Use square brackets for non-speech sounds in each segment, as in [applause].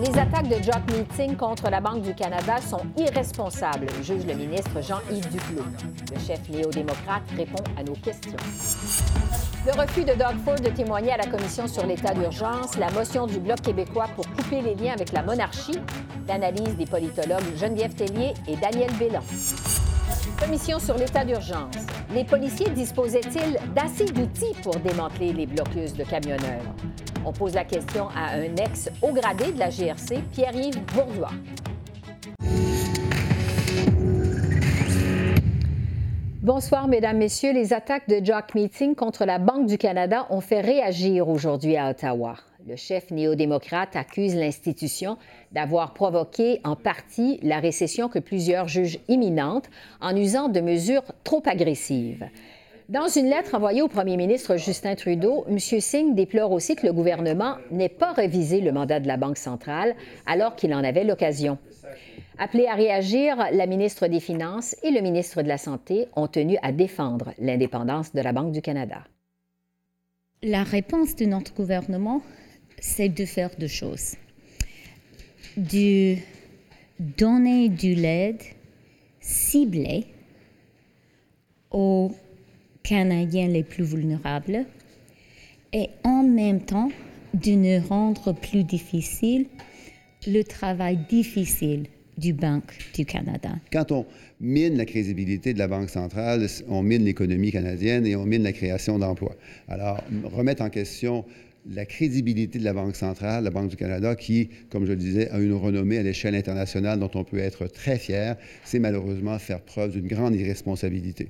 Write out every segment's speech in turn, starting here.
Les attaques de Jock Meeting contre la Banque du Canada sont irresponsables, juge le ministre Jean-Yves Duclos. Le chef néo-démocrate répond à nos questions. Le refus de Doug Ford de témoigner à la Commission sur l'état d'urgence, la motion du Bloc québécois pour couper les liens avec la monarchie, l'analyse des politologues Geneviève Tellier et Daniel Bélan. Commission sur l'état d'urgence. Les policiers disposaient-ils d'assez d'outils pour démanteler les blocus de camionneurs? On pose la question à un ex-haut gradé de la GRC, Pierre-Yves Bourdois. Bonsoir, Mesdames, Messieurs. Les attaques de Jock Meeting contre la Banque du Canada ont fait réagir aujourd'hui à Ottawa. Le chef néo-démocrate accuse l'institution d'avoir provoqué en partie la récession que plusieurs jugent imminente en usant de mesures trop agressives. Dans une lettre envoyée au premier ministre Justin Trudeau, M. Singh déplore aussi que le gouvernement n'ait pas révisé le mandat de la Banque centrale alors qu'il en avait l'occasion. Appelés à réagir, la ministre des Finances et le ministre de la Santé ont tenu à défendre l'indépendance de la Banque du Canada. La réponse de notre gouvernement, c'est de faire deux choses. De donner de l'aide ciblée aux Canadiens les plus vulnérables et en même temps de nous rendre plus difficile le travail difficile du Banque du Canada. Quand on mine la crédibilité de la Banque centrale, on mine l'économie canadienne et on mine la création d'emplois. Alors, remettre en question la crédibilité de la Banque centrale, la Banque du Canada, qui, comme je le disais, a une renommée à l'échelle internationale dont on peut être très fier, c'est malheureusement faire preuve d'une grande irresponsabilité.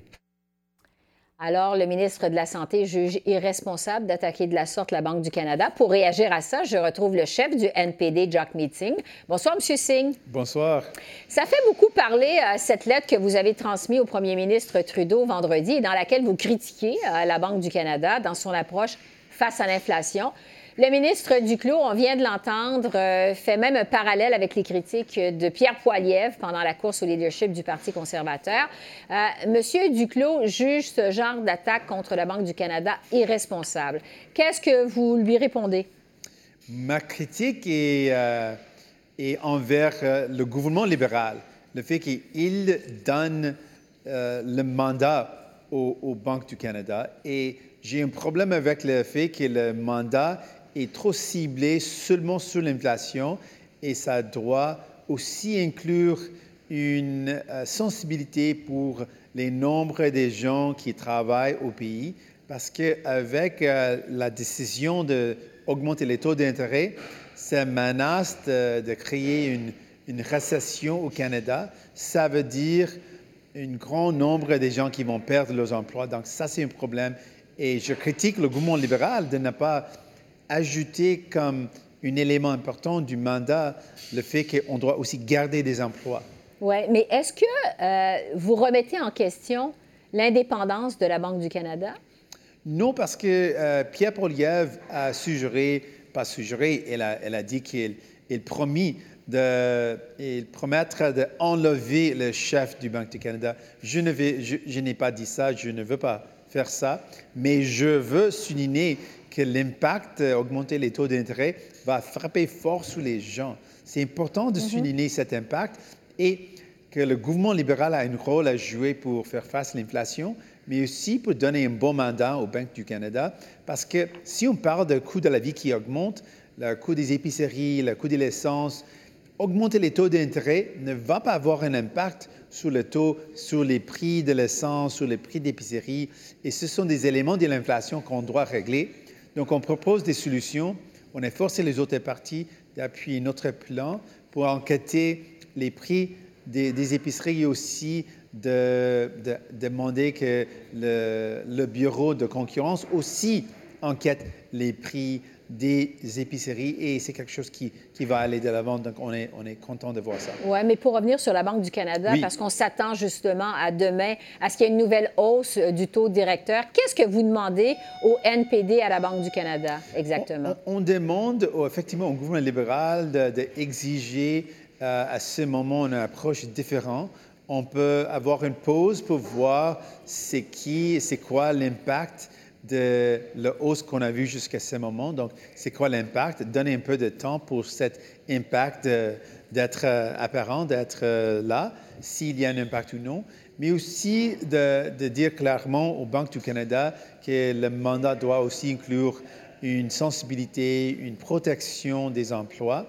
Alors, le ministre de la Santé juge irresponsable d'attaquer de la sorte la Banque du Canada. Pour réagir à ça, je retrouve le chef du NPD, Jack Meeting. Bonsoir, M. Singh. Bonsoir. Ça fait beaucoup parler, euh, cette lettre que vous avez transmise au premier ministre Trudeau vendredi, dans laquelle vous critiquez euh, la Banque du Canada dans son approche face à l'inflation. Le ministre Duclos, on vient de l'entendre, euh, fait même un parallèle avec les critiques de Pierre Poilievre pendant la course au leadership du Parti conservateur. Euh, Monsieur Duclos juge ce genre d'attaque contre la Banque du Canada irresponsable. Qu'est-ce que vous lui répondez? Ma critique est, euh, envers le gouvernement libéral, le fait qu'il donne le mandat aux, aux banques du Canada et j'ai un problème avec le fait que le mandat est trop ciblé seulement sur l'inflation et ça doit aussi inclure une euh, sensibilité pour les nombres de gens qui travaillent au pays parce qu'avec euh, la décision d'augmenter les taux d'intérêt, ça menace de, créer une, une, récession au Canada. Ça veut dire un grand nombre de gens qui vont perdre leurs emplois. Donc ça, c'est un problème. Et je critique le gouvernement libéral de ne pas ajouter comme un élément important du mandat le fait qu'on doit aussi garder des emplois. Oui, mais est-ce que euh, vous remettez en question l'indépendance de la Banque du Canada? Non, parce que euh, Pierre Poilievre a suggéré, pas suggéré, elle a, elle a dit qu'il il promis de il promettre d'enlever le chef du Banque du Canada. Je ne vais, je n'ai pas dit ça, je ne veux pas faire ça, mais je veux souligner que l'impact, euh, augmenter les taux d'intérêt, va frapper fort sur les gens. C'est important de mhm. souligner cet impact et que le gouvernement libéral a un rôle à jouer pour faire face à l'inflation, mais aussi pour donner un bon mandat aux banques du Canada, parce que si on parle du coût de la vie qui augmente, le coût des épiceries, le coût de l'essence, augmenter les taux d'intérêt ne va pas avoir un impact sur le taux, sur les prix de l'essence, sur les prix d'épicerie. Et ce sont des éléments de l'inflation qu'on doit régler. Donc, on propose des solutions. On a forcé les autres parties d'appuyer notre plan pour enquêter les prix des, épiceries et aussi de, demander que le, le, bureau de concurrence aussi enquête les prix des épiceries et c'est quelque chose qui, qui va aller de l'avant. Donc, on est, on est content de voir ça. Oui, mais pour revenir sur la Banque du Canada, Oui. parce qu'on s'attend justement à demain à ce qu'il y ait une nouvelle hausse euh, du taux directeur, qu'est-ce que vous demandez au NPD à la Banque du Canada exactement? On, on demande effectivement au gouvernement libéral d'exiger à ce moment une approche différente. On peut avoir une pause pour voir c'est qui, c'est quoi l'impact de la hausse qu'on a vue jusqu'à ce moment. Donc, c'est quoi l'impact? Donner un peu de temps pour cet impact d'être euh, apparent, d'être euh, là, s'il y a un impact ou non. Mais aussi de, de dire clairement aux banques du Canada que le mandat doit aussi inclure une sensibilité, une protection des emplois.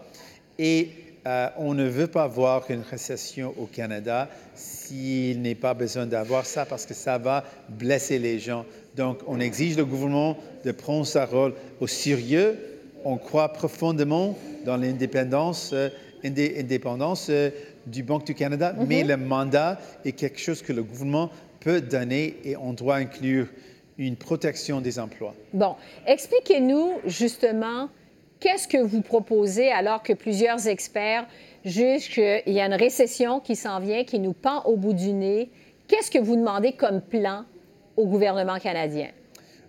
Et euh, on ne veut pas voir une récession au Canada s'il n'est pas besoin d'avoir ça parce que ça va blesser les gens. Donc, on exige le gouvernement de prendre sa rôle au sérieux. On croit profondément dans l'indépendance euh, indé- indépendance, euh, du Banque du Canada, mais le mandat est quelque chose que le gouvernement peut donner et on doit inclure une protection des emplois. Bon, expliquez-nous justement qu'est-ce que vous proposez alors que plusieurs experts jugent qu'il y a une récession qui s'en vient, qui nous pend au bout du nez. Qu'est-ce que vous demandez comme plan au gouvernement canadien?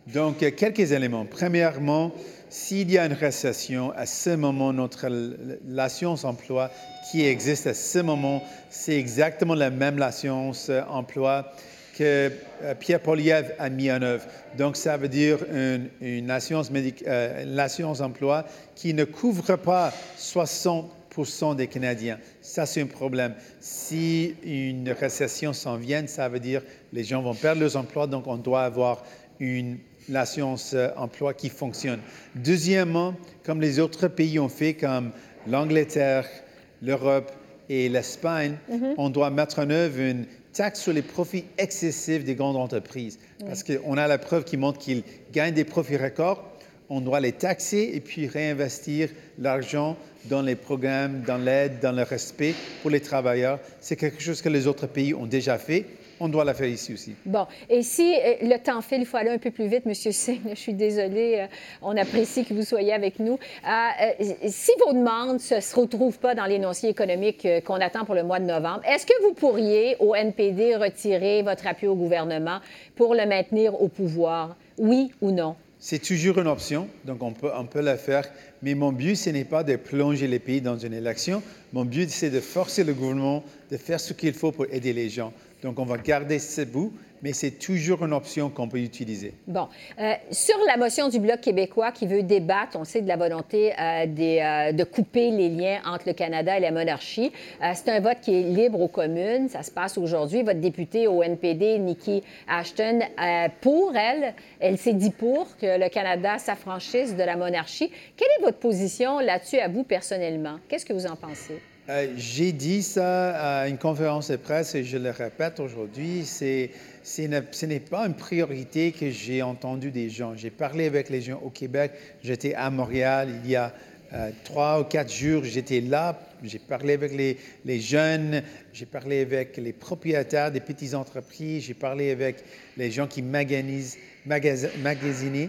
Donc, euh, quelques éléments. Premièrement, s'il y a une récession, à ce moment, notre l'assurance emploi qui existe à ce moment, c'est exactement la même l'assurance euh, emploi que euh, Pierre Poliev a mis en œuvre. Donc, ça veut dire une, une assurance, euh, l'assurance emploi qui ne couvre pas 60 des Canadiens. Ça, c'est un problème. Si une récession s'en vient, ça veut dire les gens vont perdre leurs emplois, donc on doit avoir une l'assurance euh, emploi qui fonctionne. Deuxièmement, comme les autres pays ont fait, comme l'Angleterre, l'Europe et l'Espagne, on doit mettre en œuvre une taxe sur les profits excessifs des grandes entreprises. Parce qu'on a la preuve qui montre qu'ils gagnent des profits records. On doit les taxer et puis réinvestir l'argent dans les programmes, dans l'aide, dans le respect pour les travailleurs. C'est quelque chose que les autres pays ont déjà fait. On doit la faire ici aussi. Bon, et si euh, le temps file, il faut aller un peu plus vite, Monsieur Singh, je suis désolée, euh, on apprécie que vous soyez avec nous. Euh, euh, si vos demandes ne se retrouvent pas dans l'énoncé économique qu'on attend pour le mois de novembre, est-ce que vous pourriez, au NPD, retirer votre appui au gouvernement pour le maintenir au pouvoir? Oui ou non? C'est toujours une option, donc on peut, on peut la faire. Mais mon but, ce n'est pas de plonger les pays dans une élection. Mon but, c'est de forcer le gouvernement de faire ce qu'il faut pour aider les gens. Donc on va garder ce bout, mais c'est toujours une option qu'on peut utiliser. Bon. Euh, sur la motion du Bloc québécois qui veut débattre, on sait, de la volonté euh, euh, de couper les liens entre le Canada et la monarchie, c'est un vote qui est libre aux communes. Ça se passe aujourd'hui. Votre députée au NPD, Nikki Ashton, pour elle, elle s'est dit pour que le Canada s'affranchisse de la monarchie. Quelle est votre position là-dessus à vous personnellement? Qu'est-ce que vous en pensez? Euh, J'ai dit ça à une conférence de presse et je le répète aujourd'hui, ce n'est pas une priorité que j'ai entendu des gens. J'ai parlé avec les gens au Québec, j'étais à Montréal il y a euh, trois ou quatre jours, j'étais là, j'ai parlé avec les, les jeunes, j'ai parlé avec les propriétaires des petites entreprises, j'ai parlé avec les gens qui maganisent, magas- magasinent.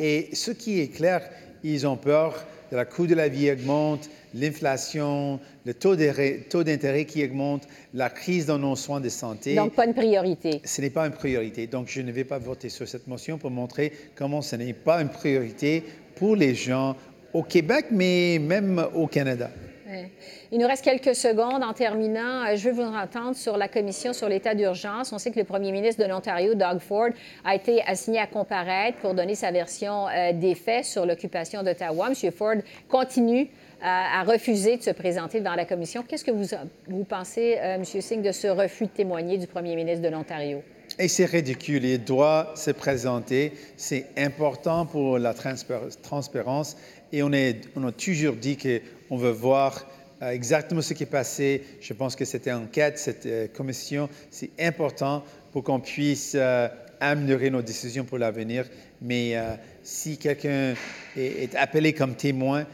Et ce qui est clair, ils ont peur. De la coût de la vie augmente, l'inflation, le taux d'intérêt qui augmente, la crise dans nos soins de santé. Donc, pas une priorité. ce n'est pas une priorité. Donc, je ne vais pas voter sur cette motion pour montrer comment ce n'est pas une priorité pour les gens au Québec, mais même au Canada. Ouais. Il nous reste quelques secondes en terminant. Euh, Je veux vous entendre sur la commission sur l'état d'urgence. On sait que le premier ministre de l'Ontario, Doug Ford, a été assigné à comparaître pour donner sa version euh, des faits sur l'occupation d'Ottawa. M. Ford continue euh, à refuser de se présenter devant la commission. Qu'est-ce que vous, pensez, euh, M. Singh, de ce refus de témoigner du premier ministre de l'Ontario? Et c'est ridicule. Il doit se présenter. C'est important pour la transpar- transparence. Et on, a toujours dit qu'on veut voir euh, exactement ce qui est passé. Je pense que cette enquête, cette euh, commission, c'est important pour qu'on puisse euh, améliorer nos décisions pour l'avenir. Mais si quelqu'un est, appelé comme témoin,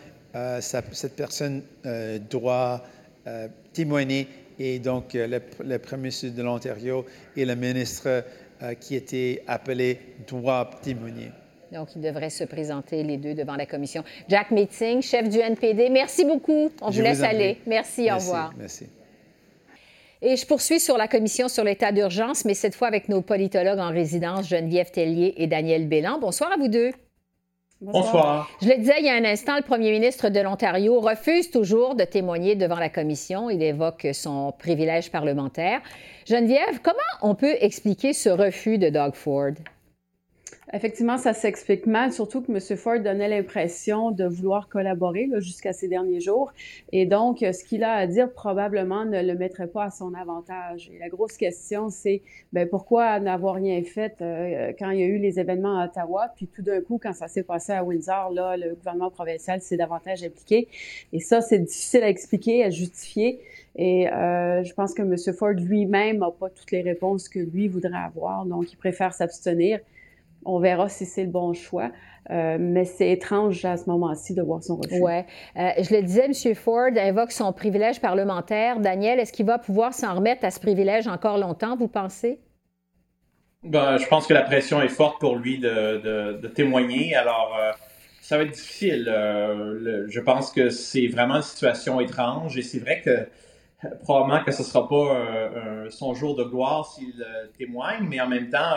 cette personne doit témoigner. Et donc, le, le Premier ministre de l'Ontario et le ministre qui était appelé doivent témoigner. Donc, ils devraient se présenter les deux devant la commission. Jack Meeting, chef du NPD, merci beaucoup. On vous laisse aller. Merci, au revoir. Merci. Et je poursuis sur la commission sur l'état d'urgence, mais cette fois avec nos politologues en résidence, Geneviève Tellier et Daniel Bélan. Bonsoir à vous deux. Bonsoir. Je le disais il y a un instant, le premier ministre de l'Ontario refuse toujours de témoigner devant la commission. Il évoque son privilège parlementaire. Geneviève, comment on peut expliquer ce refus de Doug Ford? Effectivement, ça s'explique mal, surtout que M. Ford donnait l'impression de vouloir collaborer jusqu'à ces derniers jours. Et donc, ce qu'il a à dire probablement ne le mettrait pas à son avantage. Et la grosse question, c'est ben, pourquoi n'avoir rien fait euh, quand il y a eu les événements à Ottawa, puis tout d'un coup, quand ça s'est passé à Windsor, là, le gouvernement provincial s'est davantage impliqué. Et ça, c'est difficile à expliquer, à justifier. Et euh, je pense que M. Ford lui-même n'a pas toutes les réponses que lui voudrait avoir, donc il préfère s'abstenir. On verra si c'est le bon choix. Euh, mais c'est étrange à ce moment-ci de voir son refus. Oui. Euh, je le disais, M. Ford invoque son privilège parlementaire. Daniel, est-ce qu'il va pouvoir s'en remettre à ce privilège encore longtemps, vous pensez? Ben, je pense que la pression est forte pour lui de, témoigner. Alors, euh, ça va être difficile. je pense que c'est vraiment une situation étrange et c'est vrai que probablement que ce ne sera pas son jour de gloire s'il témoigne, mais en même temps,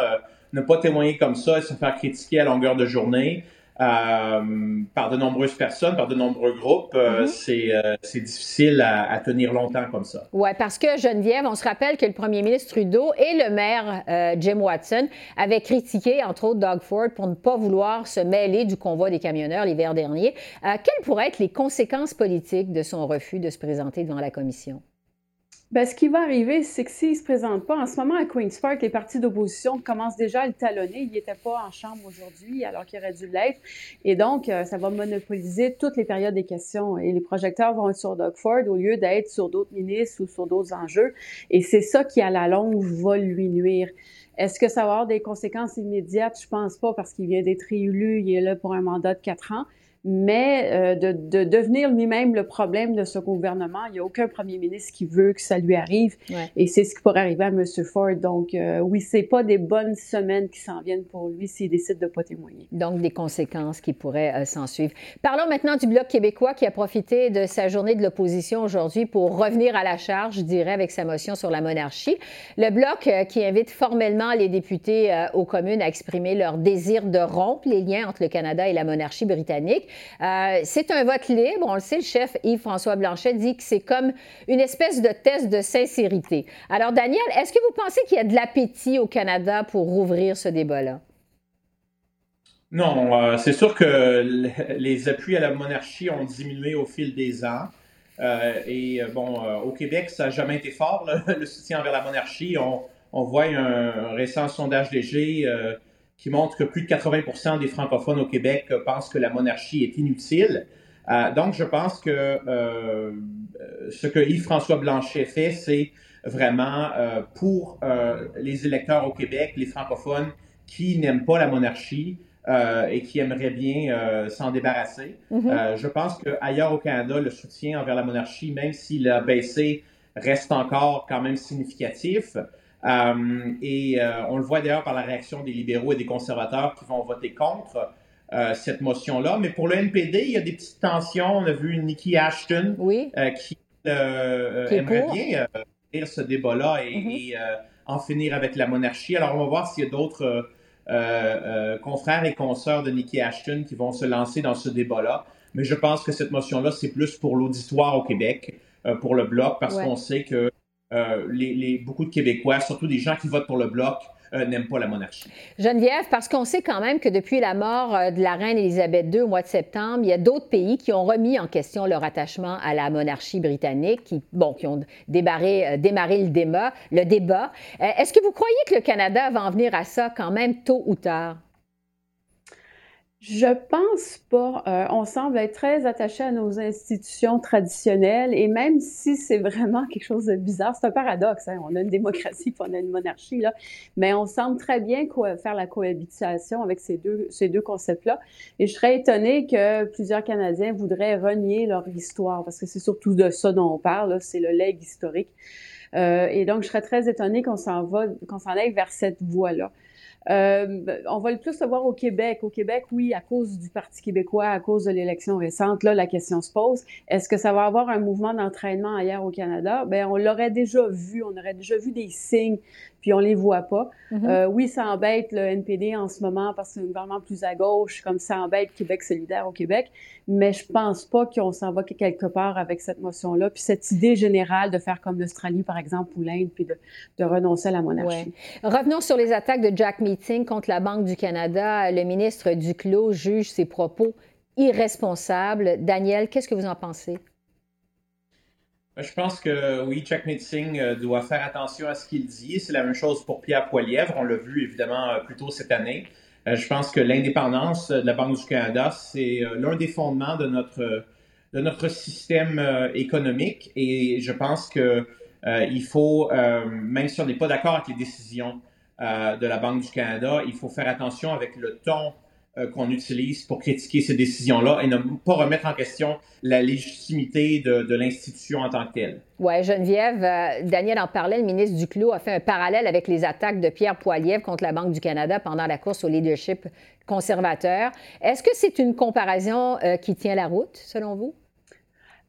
ne pas témoigner comme ça et se faire critiquer à longueur de journée euh, par de nombreuses personnes, par de nombreux groupes, euh, mm-hmm. euh, c'est difficile à, tenir longtemps comme ça. Oui, parce que Geneviève, on se rappelle que le premier ministre Trudeau et le maire Jim Watson avaient critiqué, entre autres, Doug Ford pour ne pas vouloir se mêler du convoi des camionneurs l'hiver dernier. quelles pourraient être les conséquences politiques de son refus de se présenter devant la commission? Bien, ce qui va arriver, c'est que s'il ne se présente pas, en ce moment à Queen's Park, les partis d'opposition commencent déjà à le talonner. Il n'était pas en chambre aujourd'hui, alors qu'il aurait dû l'être. Et donc, euh, ça va monopoliser toutes les périodes des questions. Et les projecteurs vont être sur Doug Ford au lieu d'être sur d'autres ministres ou sur d'autres enjeux. Et c'est ça qui, à la longue, va lui nuire. Est-ce que ça va avoir des conséquences immédiates? Je pense pas, parce qu'il vient d'être réélu. Il est là pour un mandat de quatre ans mais euh, de, de, devenir lui-même le problème de ce gouvernement. Il n'y a aucun premier ministre qui veut que ça lui arrive, et c'est ce qui pourrait arriver à M. Ford. Donc, euh, oui, c'est pas des bonnes semaines qui s'en viennent pour lui s'il décide de pas témoigner. Donc, des conséquences qui pourraient euh, s'en suivre. Parlons maintenant du Bloc québécois qui a profité de sa journée de l'opposition aujourd'hui pour revenir à la charge, je dirais, avec sa motion sur la monarchie. Le Bloc qui invite formellement les députés aux communes à exprimer leur désir de rompre les liens entre le Canada et la monarchie britannique. Euh, c'est un vote libre. On le sait, le chef Yves-François Blanchet dit que c'est comme une espèce de test de sincérité. Alors, Daniel, est-ce que vous pensez qu'il y a de l'appétit au Canada pour rouvrir ce débat-là? Non, euh, c'est sûr que les appuis à la monarchie ont diminué au fil des ans. Euh, et bon, au Québec, ça n'a jamais été fort, [laughs] le, soutien envers la monarchie. On, on voit un, récent sondage léger qui montre que plus de 80 des francophones au Québec pensent que la monarchie est inutile. Euh, donc, je pense que euh, ce que Yves-François Blanchet fait, c'est vraiment euh, pour les électeurs au Québec, les francophones qui n'aiment pas la monarchie et qui aimeraient bien s'en débarrasser. Mm-hmm. je pense qu'ailleurs au Canada, le soutien envers la monarchie, même s'il a baissé, reste encore quand même significatif. Euh, et euh, on le voit d'ailleurs par la réaction des libéraux et des conservateurs qui vont voter contre euh, cette motion-là. Mais pour le NPD, il y a des petites tensions. On a vu Nikki Ashton qui, aimerait bien lire ce débat-là et, mm-hmm. en finir avec la monarchie. Alors, on va voir s'il y a d'autres confrères et consoeurs de Nikki Ashton qui vont se lancer dans ce débat-là. Mais je pense que cette motion-là, c'est plus pour l'auditoire au Québec, pour le Bloc, parce qu'on sait que euh, les, beaucoup de Québécois, surtout des gens qui votent pour le Bloc, euh, n'aiment pas la monarchie. Geneviève, parce qu'on sait quand même que depuis la mort euh, de la reine Élisabeth II au mois de septembre, il y a d'autres pays qui ont remis en question leur attachement à la monarchie britannique, qui, bon, qui ont démarré. Le débat. Est-ce que vous croyez que le Canada va en venir à ça quand même tôt ou tard? Je pense pas. Euh, on semble être très attaché à nos institutions traditionnelles et même si c'est vraiment quelque chose de bizarre, c'est un paradoxe. Hein? On a une démocratie, puis on a une monarchie là, mais on semble très bien faire la cohabitation avec ces deux ces deux concepts-là. Et je serais étonnée que plusieurs Canadiens voudraient renier leur histoire parce que c'est surtout de ça dont on parle. C'est le legs historique. et donc, je serais très étonnée qu'on s'en va, qu'on s'en aille vers cette voie-là. Euh, on va le plus le voir au Québec. Au Québec, oui, à cause du Parti québécois, à cause de l'élection récente, là, la question se pose. Est-ce que ça va avoir un mouvement d'entraînement ailleurs au Canada? Ben, on l'aurait déjà vu. On aurait déjà vu des signes puis on les voit pas. Mm-hmm. euh, oui, ça embête le NPD en ce moment parce que c'est un gouvernement plus à gauche, comme ça embête Québec solidaire au Québec, mais je pense pas qu'on s'en va quelque part avec cette motion-là, puis cette idée générale de faire comme l'Australie, par exemple, ou l'Inde, puis de, de, renoncer à la monarchie. Revenons sur les attaques de Jack Meeting contre la Banque du Canada. Le ministre Duclos juge ses propos irresponsables. Daniel, qu'est-ce que vous en pensez? Ben, je pense que oui, Jack Meeting euh, doit faire attention à ce qu'il dit. C'est la même chose pour Pierre Poilièvre. On l'a vu évidemment euh, plus tôt cette année. Euh, je pense que l'indépendance de la Banque du Canada, c'est l'un des fondements de notre, de notre système économique. Et je pense que il faut, même si on n'est pas d'accord avec les décisions de la Banque du Canada, il faut faire attention avec le ton euh, qu'on utilise pour critiquer ces décisions-là et ne pas remettre en question la légitimité de, l'institution en tant que telle. Oui, Geneviève, euh, Daniel en parlait, le ministre Duclos a fait un parallèle avec les attaques de Pierre Poilievre contre la Banque du Canada pendant la course au leadership conservateur. Est-ce que c'est une comparaison euh, qui tient la route, selon vous?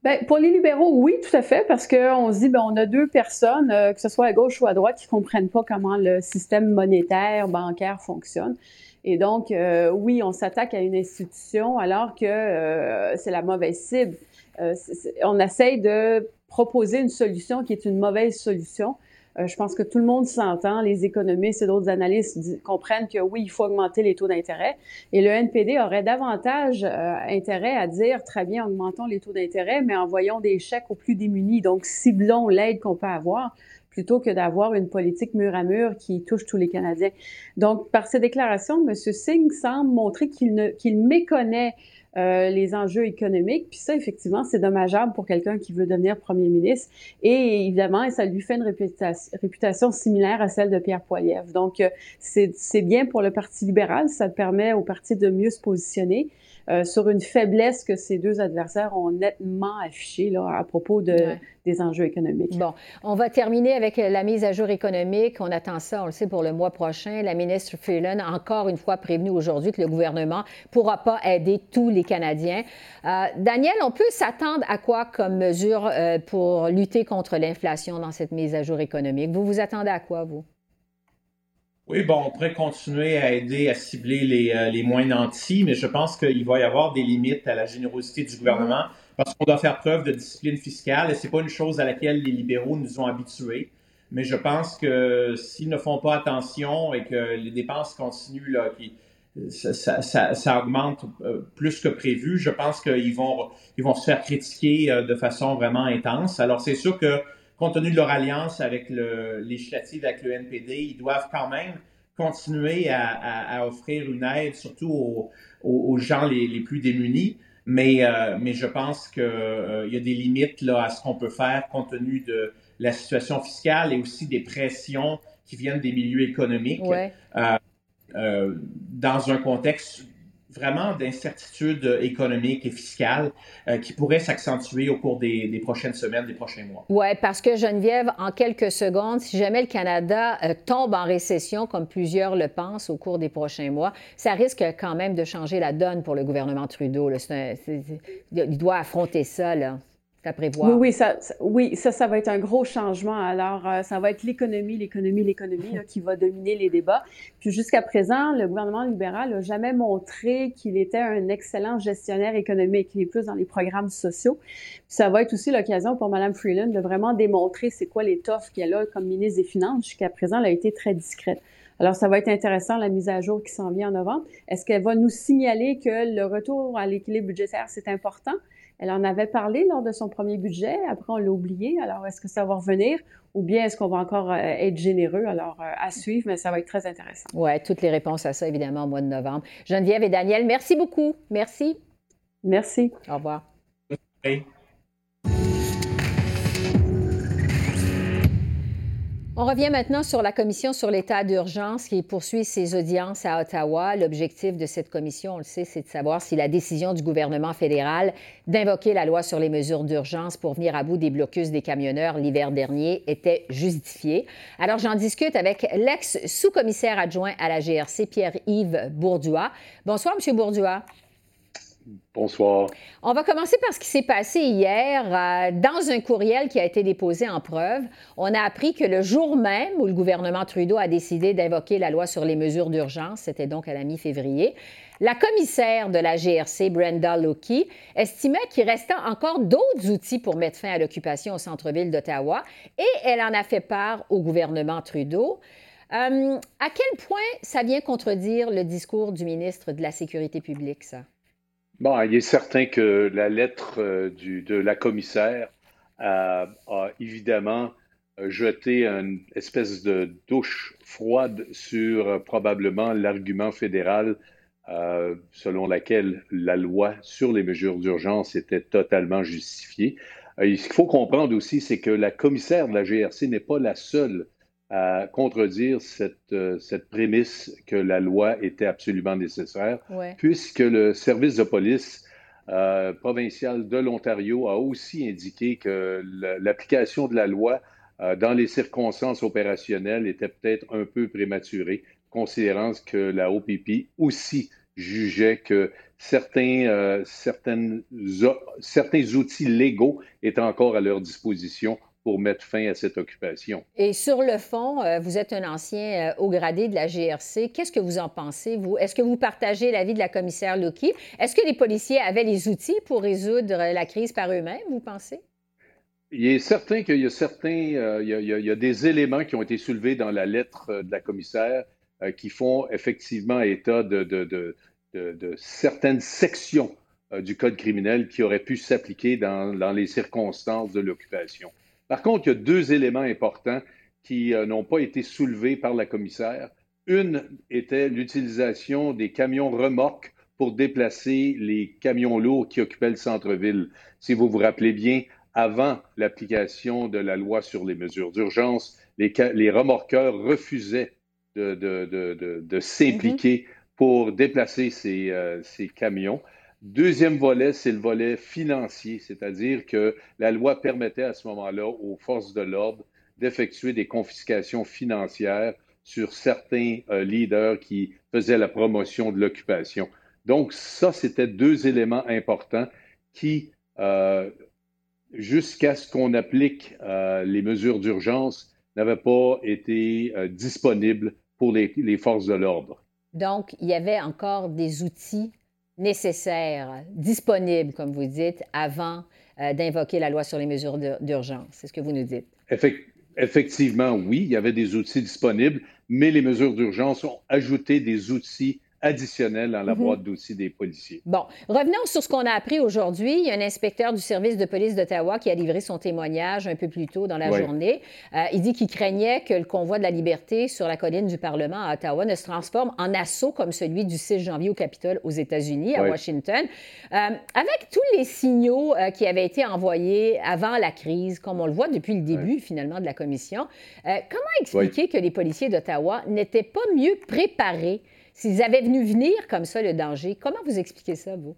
Bien, pour les libéraux, oui, tout à fait, parce qu'on se dit, ben, on a deux personnes, que ce soit à gauche ou à droite, qui comprennent pas comment le système monétaire, bancaire fonctionne. Et donc, euh, oui, on s'attaque à une institution alors que euh, c'est la mauvaise cible. Euh, on essaye de proposer une solution qui est une mauvaise solution. je pense que tout le monde s'entend, les économistes et d'autres analystes comprennent que oui, il faut augmenter les taux d'intérêt. Et le NPD aurait davantage intérêt à dire, très bien, augmentons les taux d'intérêt, mais envoyons des chèques aux plus démunis. Donc, ciblons l'aide qu'on peut avoir plutôt que d'avoir une politique mur à mur qui touche tous les Canadiens. Donc, par ces déclarations, M. Singh semble montrer qu'il méconnaît euh, les enjeux économiques. Puis ça, effectivement, c'est dommageable pour quelqu'un qui veut devenir premier ministre. Et évidemment, ça lui fait une réputation, réputation similaire à celle de Pierre Poilievre. Donc, euh, c'est bien pour le Parti libéral. Ça permet au parti de mieux se positionner. Euh, sur une faiblesse que ces deux adversaires ont nettement affichée là, à propos de, des enjeux économiques. Bon, on va terminer avec la mise à jour économique. On attend ça, on le sait, pour le mois prochain. La ministre Freeland a encore une fois prévenu aujourd'hui que le gouvernement ne pourra pas aider tous les Canadiens. Euh, Daniel, on peut s'attendre à quoi comme mesure euh, pour lutter contre l'inflation dans cette mise à jour économique? Vous vous attendez à quoi, vous? Oui, bon, on pourrait continuer à aider à cibler les, euh, les moins nantis, mais je pense qu'il va y avoir des limites à la générosité du gouvernement parce qu'on doit faire preuve de discipline fiscale et c'est pas une chose à laquelle les libéraux nous ont habitués. Mais je pense que s'ils ne font pas attention et que les dépenses continuent, là, qui, ça, ça, ça, augmente euh, plus que prévu, je pense qu'ils vont, ils vont se faire critiquer euh, de façon vraiment intense. Alors, c'est sûr que compte tenu de leur alliance avec le législative, avec le NPD, ils doivent quand même continuer à, offrir une aide, surtout aux, gens les, plus démunis. Mais, euh, mais je pense qu'il euh, y a des limites là, à ce qu'on peut faire compte tenu de la situation fiscale et aussi des pressions qui viennent des milieux économiques euh, dans un contexte vraiment d'incertitudes économiques et fiscales euh, qui pourraient s'accentuer au cours des, prochaines semaines, des prochains mois. Oui, parce que Geneviève, en quelques secondes, si jamais le Canada euh, tombe en récession, comme plusieurs le pensent au cours des prochains mois, ça risque quand même de changer la donne pour le gouvernement Trudeau. il doit affronter ça. Là. Oui, oui, ça, oui, ça, ça va être un gros changement. Alors, euh, ça va être l'économie, l'économie, l'économie qui va dominer les débats. Puis jusqu'à présent, le gouvernement libéral n'a jamais montré qu'il était un excellent gestionnaire économique. Il est plus dans les programmes sociaux. Puis ça va être aussi l'occasion pour Mme Freeland de vraiment démontrer c'est quoi l'étoffe qu'elle a comme ministre des Finances. Jusqu'à présent, elle a été très discrète. Alors, ça va être intéressant, la mise à jour qui s'en vient en novembre. Est-ce qu'elle va nous signaler que le retour à l'équilibre budgétaire, c'est important? Elle en avait parlé lors de son premier budget. Après, on l'a oublié. Alors, est-ce que ça va revenir ou bien est-ce qu'on va encore euh, être généreux? Alors, euh, à suivre, mais ça va être très intéressant. Oui, toutes les réponses à ça, évidemment, au mois de novembre. Geneviève et Daniel, merci beaucoup. Merci. Merci. Au revoir. On revient maintenant sur la commission sur l'état d'urgence qui poursuit ses audiences à Ottawa. L'objectif de cette commission, on le sait, c'est de savoir si la décision du gouvernement fédéral d'invoquer la loi sur les mesures d'urgence pour venir à bout des blocus des camionneurs l'hiver dernier était justifiée. Alors j'en discute avec l'ex-sous-commissaire adjoint à la GRC, Pierre-Yves Bourdois. Bonsoir, Monsieur Bourdois. Bonsoir. On va commencer par ce qui s'est passé hier. Euh, dans un courriel qui a été déposé en preuve, on a appris que le jour même où le gouvernement Trudeau a décidé d'invoquer la loi sur les mesures d'urgence, c'était donc à la mi-février, la commissaire de la GRC, Brenda Loki, estimait qu'il restait encore d'autres outils pour mettre fin à l'occupation au centre-ville d'Ottawa et elle en a fait part au gouvernement Trudeau. Euh, à quel point ça vient contredire le discours du ministre de la Sécurité publique, ça? Bon, il est certain que la lettre euh, de la commissaire a, évidemment euh, jeté une espèce de douche froide sur euh, probablement l'argument fédéral selon laquelle la loi sur les mesures d'urgence était totalement justifiée. ce qu'il faut comprendre aussi, c'est que la commissaire de la GRC n'est pas la seule à contredire cette, euh, cette prémisse que la loi était absolument nécessaire, puisque le service de police euh, provincial de l'Ontario a aussi indiqué que l'application de la loi euh, dans les circonstances opérationnelles était peut-être un peu prématurée, considérant que la OPP aussi jugeait que certains, certaines, certains outils légaux étaient encore à leur disposition pour mettre fin à cette occupation. Et sur le fond, euh, vous êtes un ancien euh, haut gradé de la GRC. Qu'est-ce que vous en pensez, vous? Est-ce que vous partagez l'avis de la commissaire Lucky? Est-ce que les policiers avaient les outils pour résoudre la crise par eux-mêmes, vous pensez? Il est certain qu'il y a certains, euh, il, y a, des éléments qui ont été soulevés dans la lettre de la commissaire qui font effectivement état de, de, de certaines sections du Code criminel qui auraient pu s'appliquer dans, dans les circonstances de l'occupation. Par contre, il y a deux éléments importants qui euh, n'ont pas été soulevés par la commissaire. Une était l'utilisation des camions remorques pour déplacer les camions lourds qui occupaient le centre-ville. Si vous vous rappelez bien, avant l'application de la loi sur les mesures d'urgence, les, remorqueurs refusaient de, s'impliquer mm-hmm. pour déplacer euh, ces camions. Deuxième volet, c'est le volet financier, c'est-à-dire que la loi permettait à ce moment-là aux forces de l'ordre d'effectuer des confiscations financières sur certains euh, leaders qui faisaient la promotion de l'occupation. Donc, ça, c'était deux éléments importants qui, euh, jusqu'à ce qu'on applique euh, les mesures d'urgence, n'avaient pas été disponibles pour les forces de l'ordre. Donc, il y avait encore des outils nécessaires, disponibles, comme vous dites, avant euh, d'invoquer la loi sur les mesures d'urgence. C'est ce que vous nous dites. Effectivement, oui, il y avait des outils disponibles, mais les mesures d'urgence ont ajouté des outils additionnel dans la mhm. boîte d'outils des policiers. Bon, revenons sur ce qu'on a appris aujourd'hui. Il y a un inspecteur du service de police d'Ottawa qui a livré son témoignage un peu plus tôt dans la journée. Euh, il dit qu'il craignait que le convoi de la liberté sur la colline du Parlement à Ottawa ne se transforme en assaut comme celui du 6 janvier au Capitole aux États-Unis, à Washington. Euh, avec tous les signaux euh, qui avaient été envoyés avant la crise, comme on le voit depuis le début finalement de la commission, comment expliquer que les policiers d'Ottawa n'étaient pas mieux préparés S'ils avaient venu venir comme ça, le danger, comment vous expliquez ça, vous?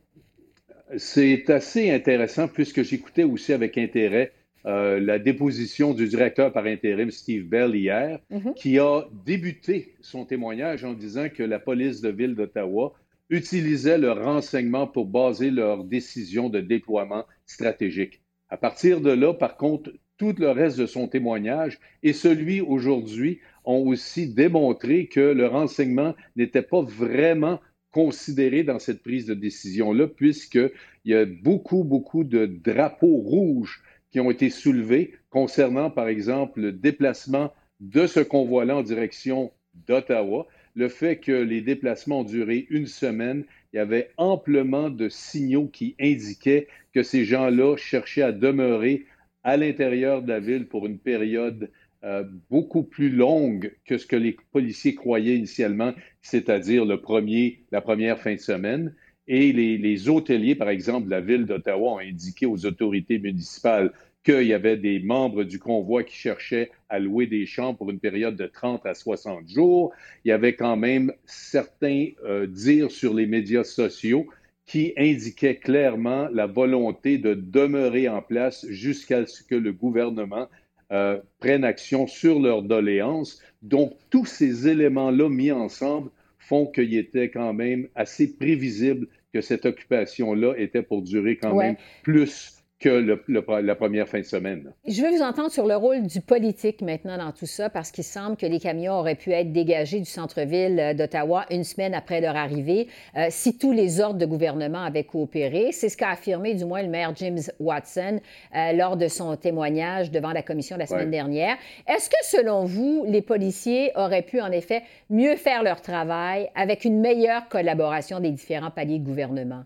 C'est assez intéressant puisque j'écoutais aussi avec intérêt euh, la déposition du directeur par intérim Steve Bell hier, mm-hmm. qui a débuté son témoignage en disant que la police de ville d'Ottawa utilisait le renseignement pour baser leurs décisions de déploiement stratégique. À partir de là, par contre, tout le reste de son témoignage et celui aujourd'hui ont aussi démontré que le renseignement n'était pas vraiment considéré dans cette prise de décision-là, puisqu'il y a beaucoup, beaucoup de drapeaux rouges qui ont été soulevés concernant, par exemple, le déplacement de ce convoi-là en direction d'Ottawa, le fait que les déplacements ont duré une semaine, il y avait amplement de signaux qui indiquaient que ces gens-là cherchaient à demeurer à l'intérieur de la ville pour une période euh, beaucoup plus longue que ce que les policiers croyaient initialement, c'est-à-dire le premier, la première fin de semaine. Et les, hôteliers, par exemple, de la ville d'Ottawa ont indiqué aux autorités municipales qu'il y avait des membres du convoi qui cherchaient à louer des champs pour une période de 30 à 60 jours. Il y avait quand même certains euh, dires sur les médias sociaux qui indiquaient clairement la volonté de demeurer en place jusqu'à ce que le gouvernement euh, prenne action sur leurs doléances. Donc, tous ces éléments-là mis ensemble font qu'il était quand même assez prévisible que cette occupation-là était pour durer quand même plus que la première fin de semaine. Je veux vous entendre sur le rôle du politique maintenant dans tout ça, parce qu'il semble que les camions auraient pu être dégagés du centre-ville euh, d'Ottawa une semaine après leur arrivée, euh, si tous les ordres de gouvernement avaient coopéré. C'est ce qu'a affirmé du moins le maire James Watson euh, lors de son témoignage devant la commission la semaine dernière. Est-ce que, selon vous, les policiers auraient pu en effet mieux faire leur travail avec une meilleure collaboration des différents paliers de gouvernement?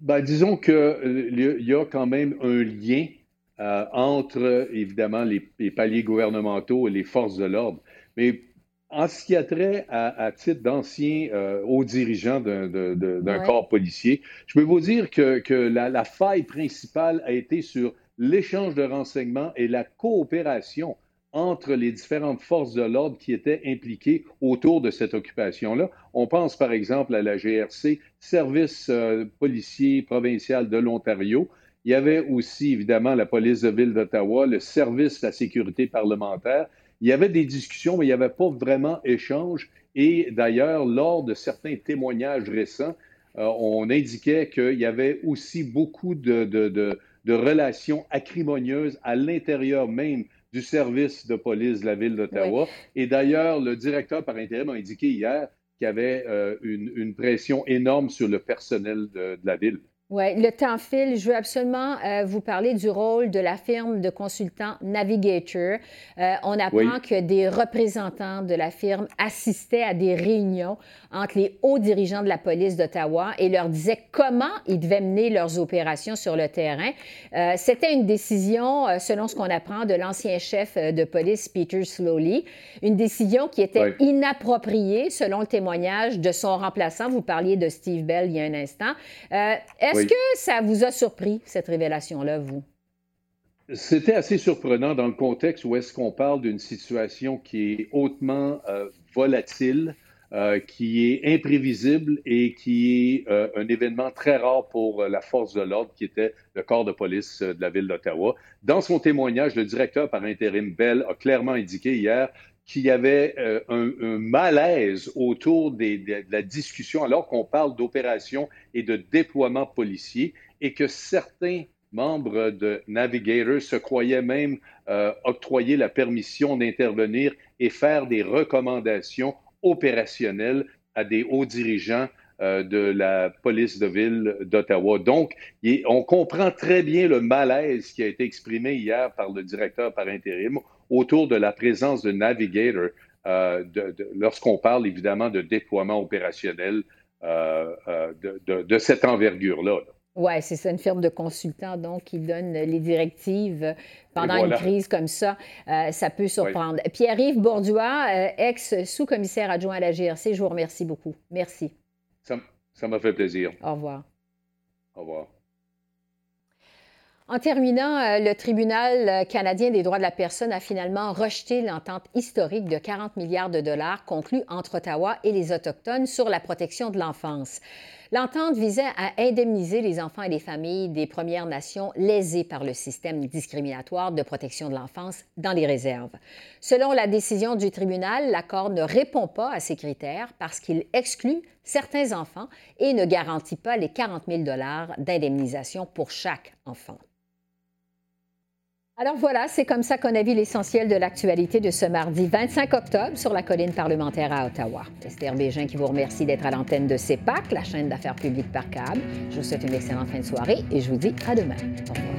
Ben, disons qu'il euh, y a quand même un lien euh, entre, évidemment, les, paliers gouvernementaux et les forces de l'ordre. Mais en ce qui a trait à, titre d'ancien euh, haut dirigeant d'un corps policier, je peux vous dire que, la, faille principale a été sur l'échange de renseignements et la coopération entre les différentes forces de l'ordre qui étaient impliquées autour de cette occupation-là. On pense par exemple à la GRC, Service euh, policier provincial de l'Ontario. Il y avait aussi évidemment la police de ville d'Ottawa, le service de la sécurité parlementaire. Il y avait des discussions, mais il n'y avait pas vraiment échange. Et d'ailleurs, lors de certains témoignages récents, euh, on indiquait qu'il y avait aussi beaucoup de, de relations acrimonieuses à l'intérieur même du service de police de la ville d'Ottawa. Et d'ailleurs, le directeur par intérim a indiqué hier qu'il y avait euh, une, pression énorme sur le personnel de la ville. Oui, le temps file. Je veux absolument euh, vous parler du rôle de la firme de consultants Navigator. Euh, on apprend que des représentants de la firme assistaient à des réunions entre les hauts dirigeants de la police d'Ottawa et leur disaient comment ils devaient mener leurs opérations sur le terrain. Euh, C'était une décision, selon ce qu'on apprend, de l'ancien chef de police Peter Slowly, une décision qui était inappropriée, selon le témoignage de son remplaçant. Vous parliez de Steve Bell il y a un instant. Est-ce que ça vous a surpris, cette révélation-là, vous? C'était assez surprenant dans le contexte où est-ce qu'on parle d'une situation qui est hautement euh, volatile, euh, qui est imprévisible et qui est euh, un événement très rare pour la force de l'ordre, qui était le corps de police de la ville d'Ottawa. Dans son témoignage, le directeur par intérim Bell a clairement indiqué hier qu'il y avait euh, un, malaise autour de la discussion alors qu'on parle d'opération et de déploiement policier et que certains membres de Navigator se croyaient même euh, octroyer la permission d'intervenir et faire des recommandations opérationnelles à des hauts dirigeants euh, de la police de ville d'Ottawa. Donc, on comprend très bien le malaise qui a été exprimé hier par le directeur par intérim autour de la présence de Navigator euh, lorsqu'on parle évidemment de déploiement opérationnel euh, de, cette envergure-là. Oui, c'est ça, une firme de consultants, donc, qui donne les directives pendant une crise comme ça. ça peut surprendre. Pierre-Yves Bourdois, ex-sous-commissaire adjoint à la GRC, je vous remercie beaucoup. Merci. Ça m'a fait plaisir. Au revoir. Au revoir. En terminant, euh, le tribunal canadien des droits de la personne a finalement rejeté l'entente historique de 40 milliards de dollars conclue entre Ottawa et les Autochtones sur la protection de l'enfance. L'entente visait à indemniser les enfants et les familles des Premières Nations lésées par le système discriminatoire de protection de l'enfance dans les réserves. Selon la décision du tribunal, l'accord ne répond pas à ces critères parce qu'il exclut certains enfants et ne garantit pas les 40 000 dollars d'indemnisation pour chaque enfant. Alors voilà, c'est comme ça qu'on a vu l'essentiel de l'actualité de ce mardi 25 octobre sur la colline parlementaire à Ottawa. Esther Bégin qui vous remercie d'être à l'antenne de CEPAC, la chaîne d'affaires publiques par câble. Je vous souhaite une excellente fin de soirée et je vous dis à demain. Au revoir.